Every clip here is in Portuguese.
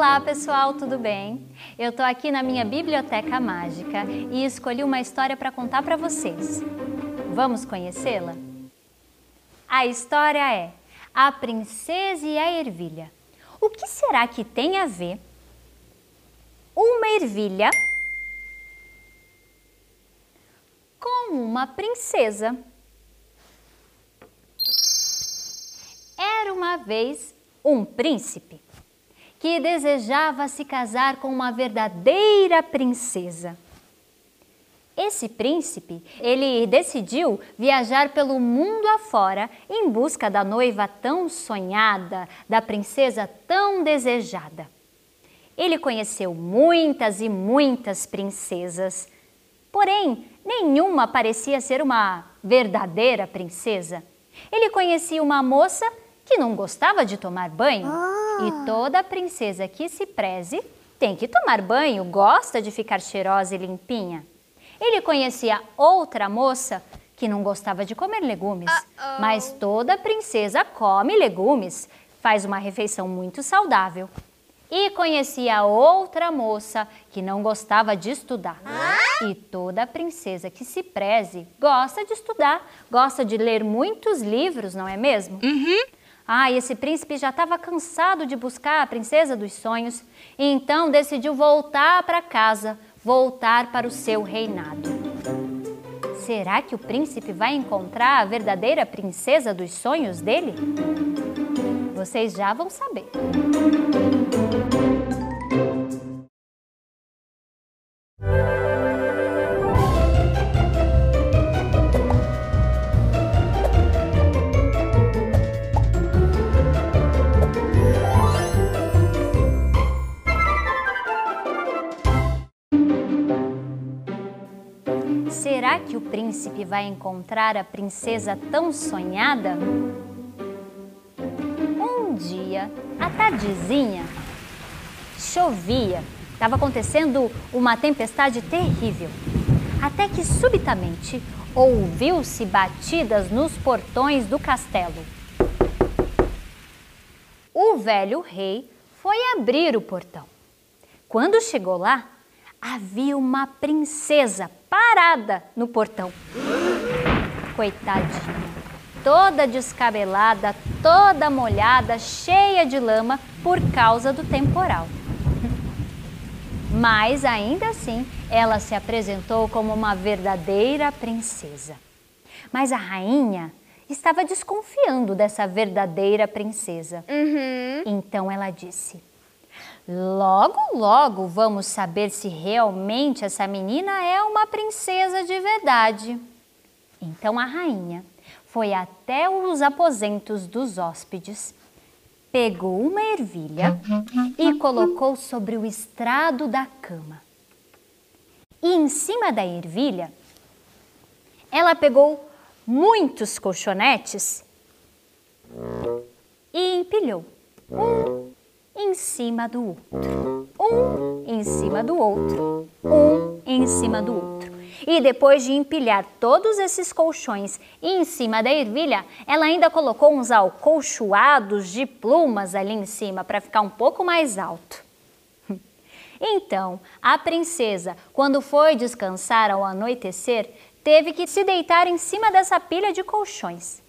Olá pessoal, tudo bem? Eu tô aqui na minha biblioteca mágica e escolhi uma história para contar para vocês. Vamos conhecê-la? A história é A Princesa e a Ervilha. O que será que tem a ver uma ervilha com uma princesa? Era uma vez um príncipe que desejava se casar com uma verdadeira princesa. Esse príncipe, ele decidiu viajar pelo mundo afora em busca da noiva tão sonhada, da princesa tão desejada. Ele conheceu muitas e muitas princesas, porém, nenhuma parecia ser uma verdadeira princesa. Ele conhecia uma moça que não gostava de tomar banho. E toda princesa que se preze tem que tomar banho, gosta de ficar cheirosa e limpinha. Ele conhecia outra moça que não gostava de comer legumes, uh -oh. mas toda princesa come legumes, faz uma refeição muito saudável. E conhecia outra moça que não gostava de estudar. Ah? E toda princesa que se preze gosta de estudar, gosta de ler muitos livros, não é mesmo? Uhum. Ah, esse príncipe já estava cansado de buscar a princesa dos sonhos e então decidiu voltar para casa, voltar para o seu reinado. Será que o príncipe vai encontrar a verdadeira princesa dos sonhos dele? Vocês já vão saber. Será que o príncipe vai encontrar a princesa tão sonhada? Um dia, à tardezinha, chovia. Estava acontecendo uma tempestade terrível. Até que subitamente ouviu-se batidas nos portões do castelo. O velho rei foi abrir o portão. Quando chegou lá, havia uma princesa parada no portão. Coitadinha, toda descabelada, toda molhada, cheia de lama por causa do temporal. Mas ainda assim, ela se apresentou como uma verdadeira princesa. Mas a rainha estava desconfiando dessa verdadeira princesa. Uhum. Então ela disse: Logo, logo vamos saber se realmente essa menina é uma princesa de verdade. Então a rainha foi até os aposentos dos hóspedes, pegou uma ervilha e colocou sobre o estrado da cama. E em cima da ervilha, ela pegou muitos colchonetes e empilhou um em cima do outro, um em cima do outro, um em cima do outro. E depois de empilhar todos esses colchões em cima da ervilha, ela ainda colocou uns alcolchoados de plumas ali em cima para ficar um pouco mais alto. Então, a princesa, quando foi descansar ao anoitecer, teve que se deitar em cima dessa pilha de colchões.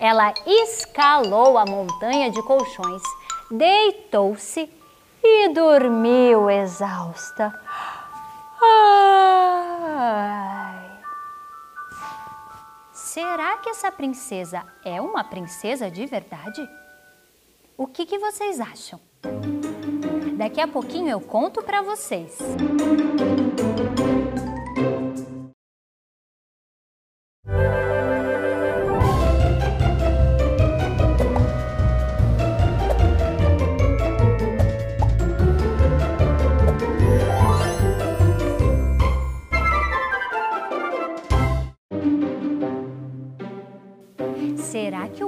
Ela escalou a montanha de colchões deitou-se e dormiu exausta. Ai. Será que essa princesa é uma princesa de verdade? O que, que vocês acham? Daqui a pouquinho eu conto para vocês.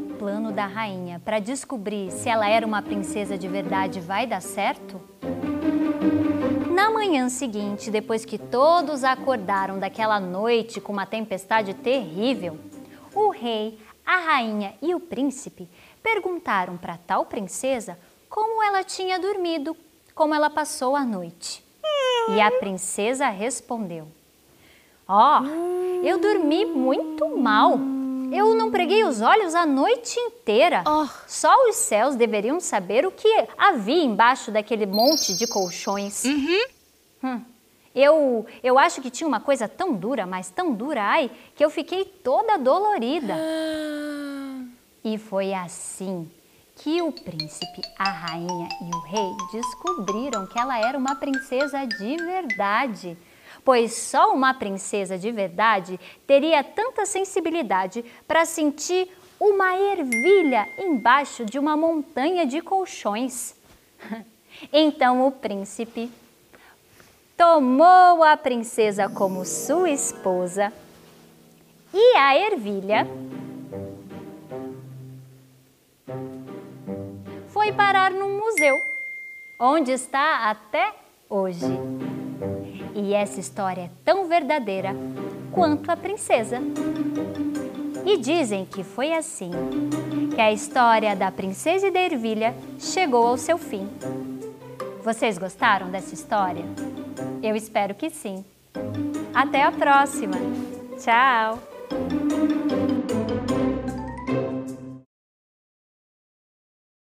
O plano da rainha para descobrir se ela era uma princesa de verdade vai dar certo? Na manhã seguinte, depois que todos acordaram daquela noite com uma tempestade terrível, o rei, a rainha e o príncipe perguntaram para tal princesa como ela tinha dormido, como ela passou a noite. E a princesa respondeu: Ó, oh, eu dormi muito mal. Eu não preguei os olhos a noite inteira. Oh. Só os céus deveriam saber o que havia embaixo daquele monte de colchões. Uhum. Hum. Eu, eu acho que tinha uma coisa tão dura, mas tão dura, ai, que eu fiquei toda dolorida. Ah. E foi assim que o príncipe, a rainha e o rei descobriram que ela era uma princesa de verdade. Pois só uma princesa de verdade teria tanta sensibilidade para sentir uma ervilha embaixo de uma montanha de colchões. Então o príncipe tomou a princesa como sua esposa e a ervilha foi parar num museu, onde está até hoje. E essa história é tão verdadeira quanto a princesa. E dizem que foi assim que a história da princesa e da ervilha chegou ao seu fim. Vocês gostaram dessa história? Eu espero que sim. Até a próxima. Tchau!